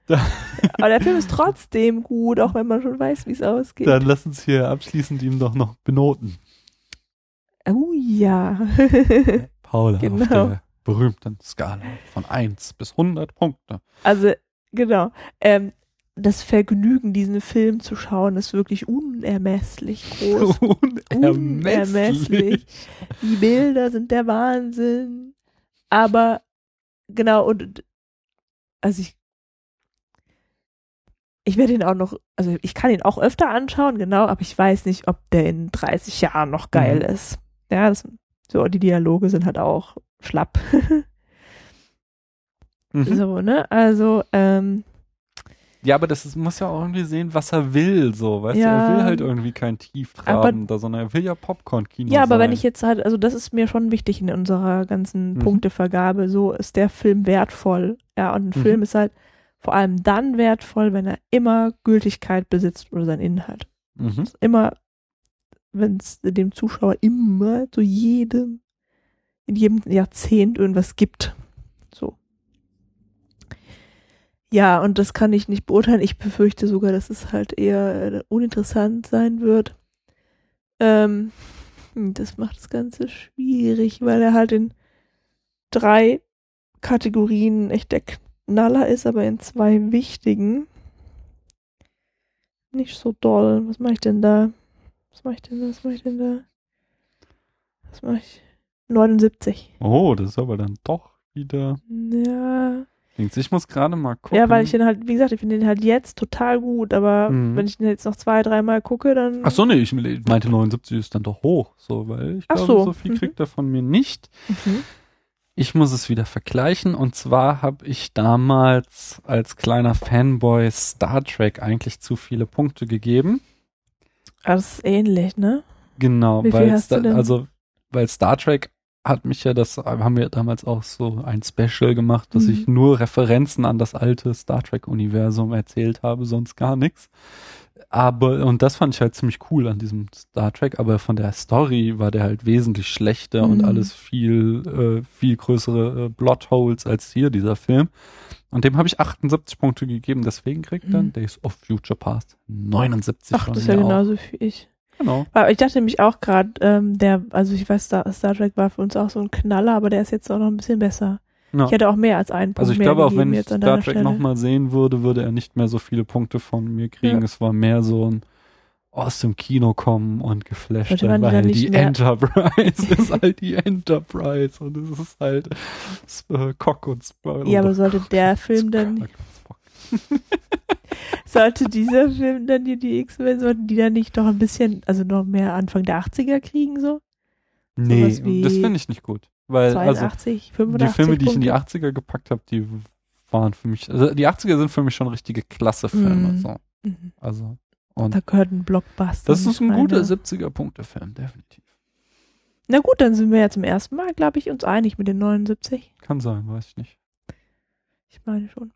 *laughs* Aber der Film ist trotzdem gut, auch wenn man schon weiß, wie es ausgeht. Dann lass uns hier abschließend ihm doch noch benoten. oh ja. *laughs* Paula auf Genau. der berühmten Skala von 1 bis 100 Punkte. Also, genau. Ähm, das Vergnügen, diesen Film zu schauen, ist wirklich unermesslich groß. *laughs* Unermesslich. Die Bilder sind der Wahnsinn. Aber genau, und also ich ich werde ihn auch noch, also ich kann ihn auch öfter anschauen, genau, aber ich weiß nicht, ob der in 30 Jahren noch geil Mhm. ist. Ja, das, so, die Dialoge sind halt auch schlapp. *laughs* Mhm. so, ne? Also, ähm, Ja, aber das ist, muss ja auch irgendwie sehen, was er will, so, weißt Ja. du, er will halt irgendwie kein Tieftrabender, sondern er will ja Popcorn-Kino Ja, aber sein. wenn ich jetzt halt, also das ist mir schon wichtig in unserer ganzen Mhm. Punktevergabe, so ist der Film wertvoll. Ja, und ein Mhm. Film ist halt vor allem dann wertvoll, wenn er immer Gültigkeit besitzt oder sein Inhalt. Mhm. Immer, wenn es dem Zuschauer immer zu jedem, in jedem Jahrzehnt irgendwas gibt. So. Ja, und das kann ich nicht beurteilen. Ich befürchte sogar, dass es halt eher äh, uninteressant sein wird. Ähm, hm, das macht das Ganze schwierig, weil er halt in drei Kategorien echt der Knaller ist, aber in zwei wichtigen nicht so doll. Was mache ich denn da? Was mache ich denn da? Was mache ich denn da? Was mache ich? 79. Oh, das ist aber dann doch wieder. Ja. Ich muss gerade mal gucken. Ja, weil ich den halt, wie gesagt, ich finde den halt jetzt total gut, aber Mhm. wenn ich den jetzt noch zwei, dreimal gucke, dann. Ach so, nee, ich meinte 79 ist dann doch hoch, so, weil ich Ach glaube, so. so viel Mhm. kriegt er von mir nicht. Mhm. Ich muss es wieder vergleichen und zwar habe ich damals als kleiner Fanboy Star Trek eigentlich zu viele Punkte gegeben. Ah, Das ist ähnlich, ne? Genau, weil hast du Sta- denn? also weil Star Trek hat mich ja das haben wir damals auch so ein Special gemacht, dass Mhm. ich nur Referenzen an das alte Star Trek Universum erzählt habe, sonst gar nichts. Aber, und das fand ich halt ziemlich cool an diesem Star Trek, aber von der Story war der halt wesentlich schlechter Mhm. und alles viel, äh, viel größere äh, Plotholes als hier, dieser Film. Und dem habe ich 78 Punkte gegeben, deswegen kriegt dann Mhm. Days of Future Past 79 Ach, von das ist ja genauso wie ich. Genau. Aber ich dachte nämlich auch gerade, ähm, der, also ich weiß, Star, Star Trek war für uns auch so ein Knaller, aber der ist jetzt auch noch ein bisschen besser. Ja. Ich hätte auch mehr als einen Punkt Also ich glaube, auch wenn ich Star Trek nochmal sehen würde, würde er nicht mehr so viele Punkte von mir kriegen. Ja. Es war mehr so ein aus dem Kino kommen und geflasht die weil die mehr- Enterprise *laughs* ist halt die Enterprise und es ist halt äh, Cock und Spock. Ja, aber sollte der Film dann, *laughs* sollte dieser Film dann die, die X-Men, sollten die dann nicht doch ein bisschen, also noch mehr Anfang der 80er kriegen, so? Nee, das finde ich nicht gut. Weil, also, 82, die 85 Filme, die ich in die Punkte? 80er gepackt habe, die waren für mich, also die 80er sind für mich schon richtige Klasse-Filme. Mhm. So. Mhm. Also, und Da gehört ein Blockbuster. das ist ein guter rein, ja. 70er-Punkte-Film, definitiv. Na gut, dann sind wir ja zum ersten Mal, glaube ich, uns einig mit den 79. Kann sein, weiß ich nicht. Ich meine schon.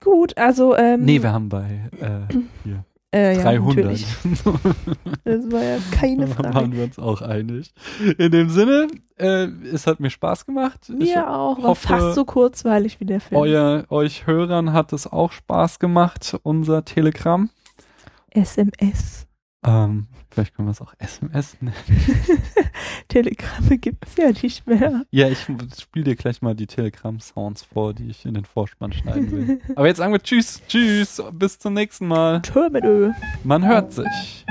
Gut, also, ähm, Nee, wir haben bei äh, hier äh, ja, 300. natürlich. *laughs* Das war ja keine Da Frage. waren wir uns auch einig. In dem Sinne, äh, es hat mir Spaß gemacht. Ich Mir auch, war hoffe, fast so kurzweilig wie der Film. euer, euch Hörern hat es auch Spaß gemacht, unser Telegramm. SMS. Ähm, vielleicht können wir es auch SMS nennen. *laughs* Telegramme gibt's ja nicht mehr. Ja, ich spiele dir gleich mal die Telegramm-Sounds vor, die ich in den Vorspann schneiden will. *laughs* Aber jetzt sagen wir Tschüss, Tschüss, bis zum nächsten Mal. Tür mit Ö. Man hört sich.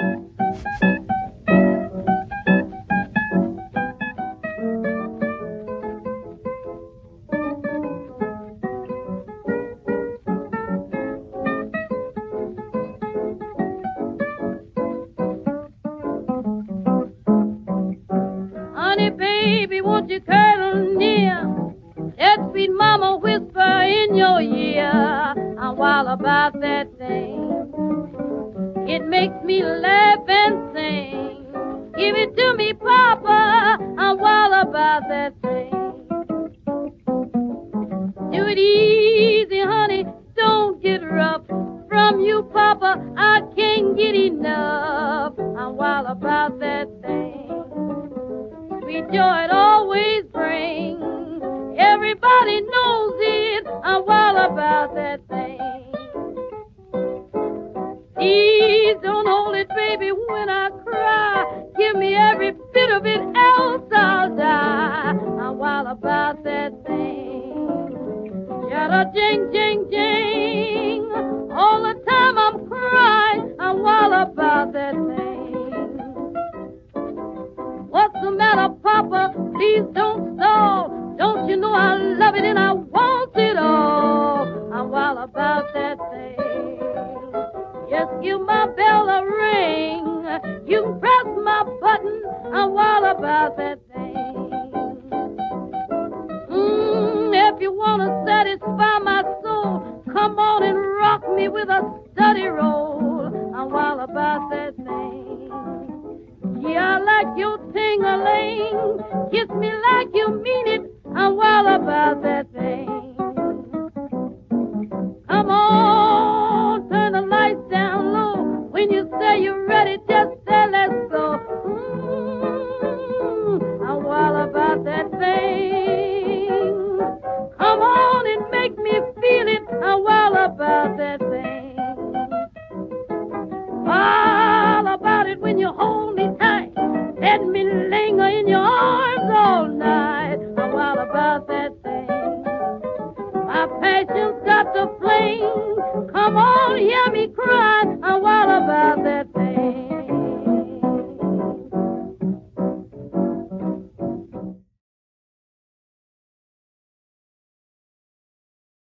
Thing. Yada jing jing jing. All the time I'm crying. I'm wild about that thing. What's the matter, Papa? Please don't stall. Don't you know I love it and I